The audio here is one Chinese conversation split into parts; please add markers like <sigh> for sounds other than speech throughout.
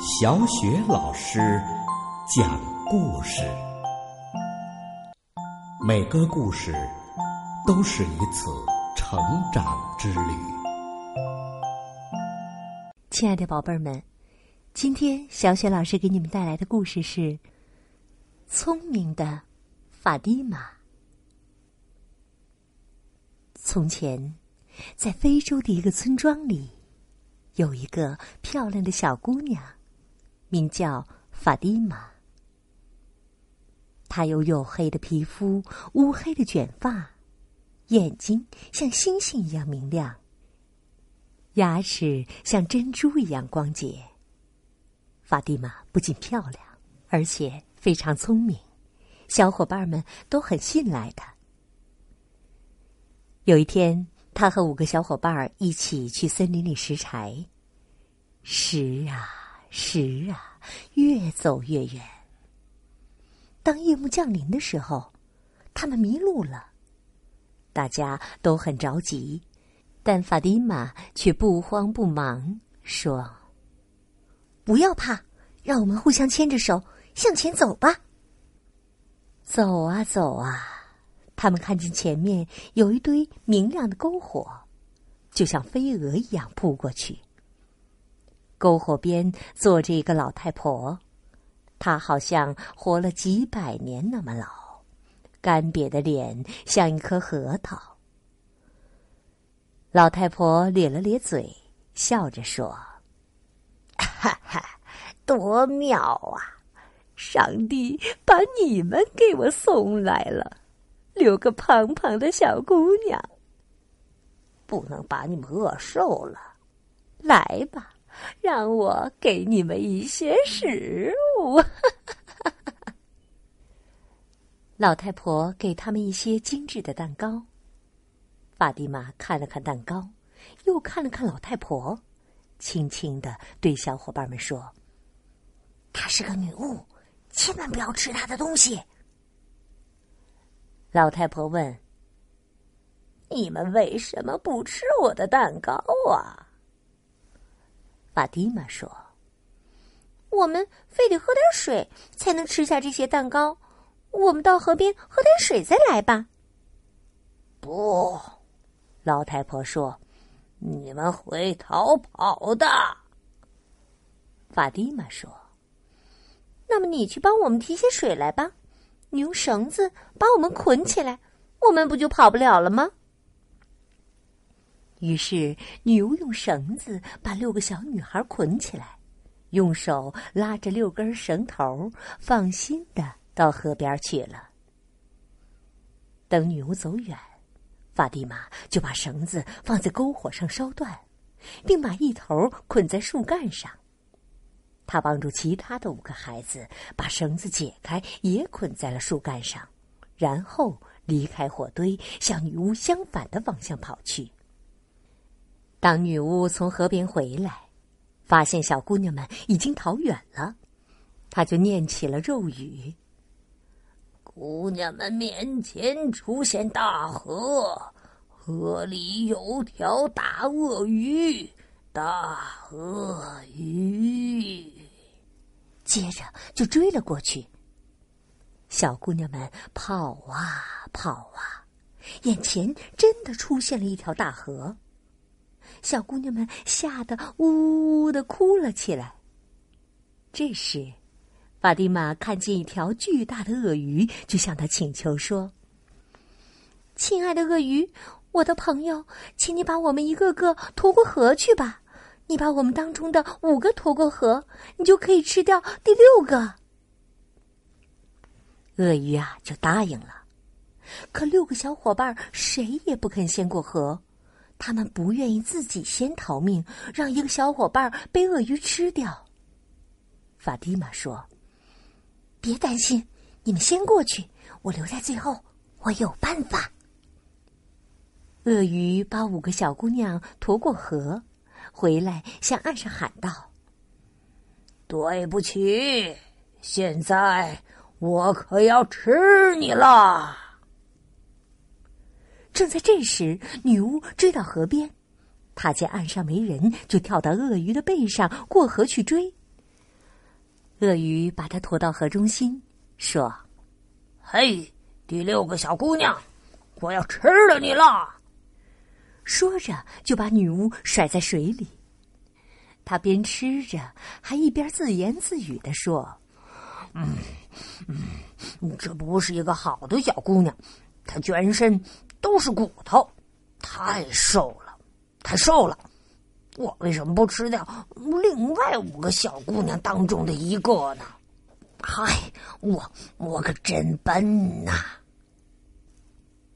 小雪老师讲故事，每个故事都是一次成长之旅。亲爱的宝贝儿们，今天小雪老师给你们带来的故事是《聪明的法蒂玛》。从前，在非洲的一个村庄里，有一个漂亮的小姑娘。名叫法蒂玛，她有黝黑的皮肤、乌黑的卷发，眼睛像星星一样明亮，牙齿像珍珠一样光洁。法蒂玛不仅漂亮，而且非常聪明，小伙伴们都很信赖她。有一天，她和五个小伙伴一起去森林里拾柴，拾啊。时啊，越走越远。当夜幕降临的时候，他们迷路了。大家都很着急，但法蒂玛却不慌不忙，说：“不要怕，让我们互相牵着手向前走吧。”走啊走啊，他们看见前面有一堆明亮的篝火，就像飞蛾一样扑过去。篝火边坐着一个老太婆，她好像活了几百年那么老，干瘪的脸像一颗核桃。老太婆咧了咧嘴，笑着说：“ <laughs> 哈哈，多妙啊！上帝把你们给我送来了，留个胖胖的小姑娘，不能把你们饿瘦了。来吧。”让我给你们一些食物。老太婆给他们一些精致的蛋糕。法蒂玛看了看蛋糕，又看了看老太婆，轻轻的对小伙伴们说：“她是个女巫，千万不要吃她的东西。”老太婆问：“你们为什么不吃我的蛋糕啊？”法蒂玛说：“我们非得喝点水才能吃下这些蛋糕。我们到河边喝点水再来吧。”不，老太婆说：“你们会逃跑的。”法蒂玛说：“那么你去帮我们提些水来吧。你用绳子把我们捆起来，我们不就跑不了了吗？”于是，女巫用绳子把六个小女孩捆起来，用手拉着六根绳头，放心的到河边去了。等女巫走远，法蒂玛就把绳子放在篝火上烧断，并把一头捆在树干上。他帮助其他的五个孩子把绳子解开，也捆在了树干上，然后离开火堆，向女巫相反的方向跑去。当女巫从河边回来，发现小姑娘们已经逃远了，她就念起了咒语：“姑娘们面前出现大河，河里有条大鳄鱼，大鳄鱼。”接着就追了过去。小姑娘们跑啊跑啊，眼前真的出现了一条大河。小姑娘们吓得呜呜的哭了起来。这时，法蒂玛看见一条巨大的鳄鱼，就向他请求说：“亲爱的鳄鱼，我的朋友，请你把我们一个个拖过河去吧。你把我们当中的五个拖过河，你就可以吃掉第六个。”鳄鱼啊，就答应了。可六个小伙伴谁也不肯先过河。他们不愿意自己先逃命，让一个小伙伴被鳄鱼吃掉。法蒂玛说：“别担心，你们先过去，我留在最后，我有办法。”鳄鱼把五个小姑娘驮过河，回来向岸上喊道：“对不起，现在我可要吃你了。”正在这时，女巫追到河边，她见岸上没人，就跳到鳄鱼的背上过河去追。鳄鱼把她驮到河中心，说：“嘿，第六个小姑娘，我要吃了你了！”说着，就把女巫甩在水里。他边吃着，还一边自言自语的说：“嗯，嗯，这不是一个好的小姑娘，她全身都是骨头，太瘦了，太瘦了。我为什么不吃掉另外五个小姑娘当中的一个呢？嗨，我我可真笨呐！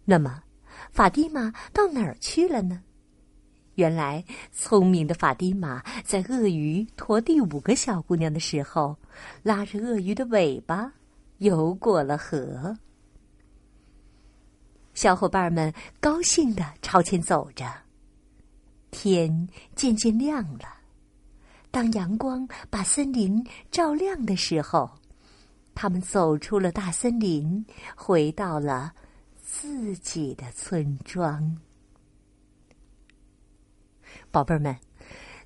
那么。”法蒂玛到哪儿去了呢？原来，聪明的法蒂玛在鳄鱼驮第五个小姑娘的时候，拉着鳄鱼的尾巴游过了河。小伙伴们高兴的朝前走着，天渐渐亮了。当阳光把森林照亮的时候，他们走出了大森林，回到了。自己的村庄，宝贝儿们，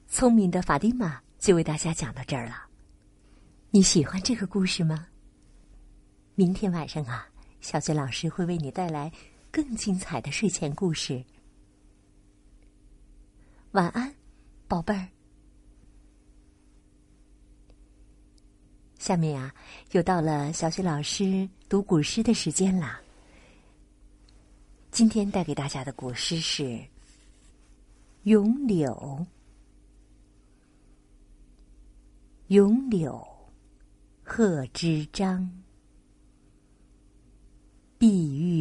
聪明的法蒂玛就为大家讲到这儿了。你喜欢这个故事吗？明天晚上啊，小雪老师会为你带来更精彩的睡前故事。晚安，宝贝儿。下面呀，又到了小雪老师读古诗的时间啦。今天带给大家的古诗是《咏柳》。咏柳，贺知章。碧玉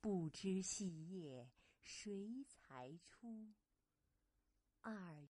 不知细叶谁裁出？二